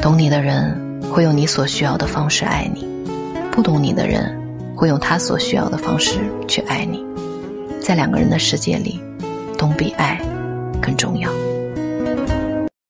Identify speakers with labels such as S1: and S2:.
S1: 懂你的人会用你所需要的方式爱你不懂你的人会用他所需要的方式去爱你。在两个人的世界里懂比爱更重要。